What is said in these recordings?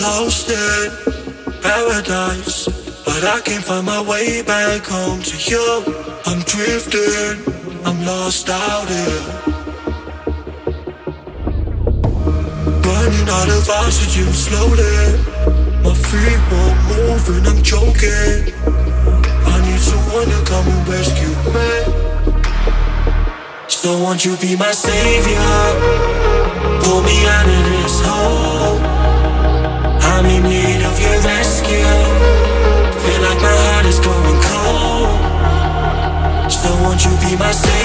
lost in paradise, but I can't find my way back home to you. I'm drifting, I'm lost out here. Running out of oxygen slowly. My feet won't move and I'm choking. I need someone to come and rescue me. So won't you be my savior? Pull me out of this be my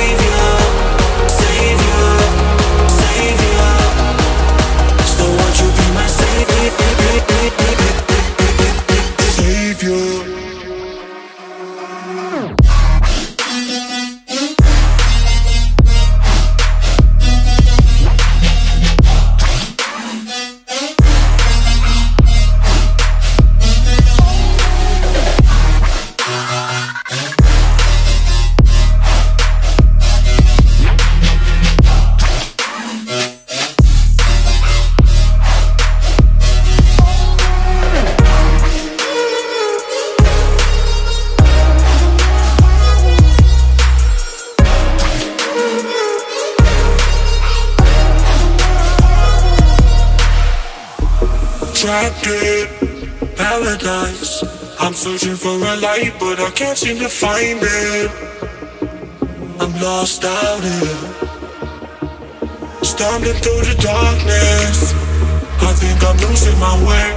in paradise. I'm searching for a light, but I can't seem to find it. I'm lost out here, stumbling through the darkness. I think I'm losing my way.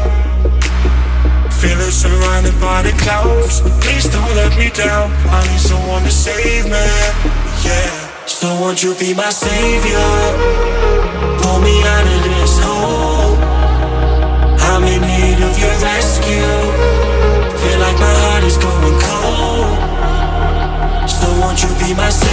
Feeling surrounded by the clouds. Please don't let me down. I need someone to save me. Yeah. So won't you be my savior? Pull me out of this be myself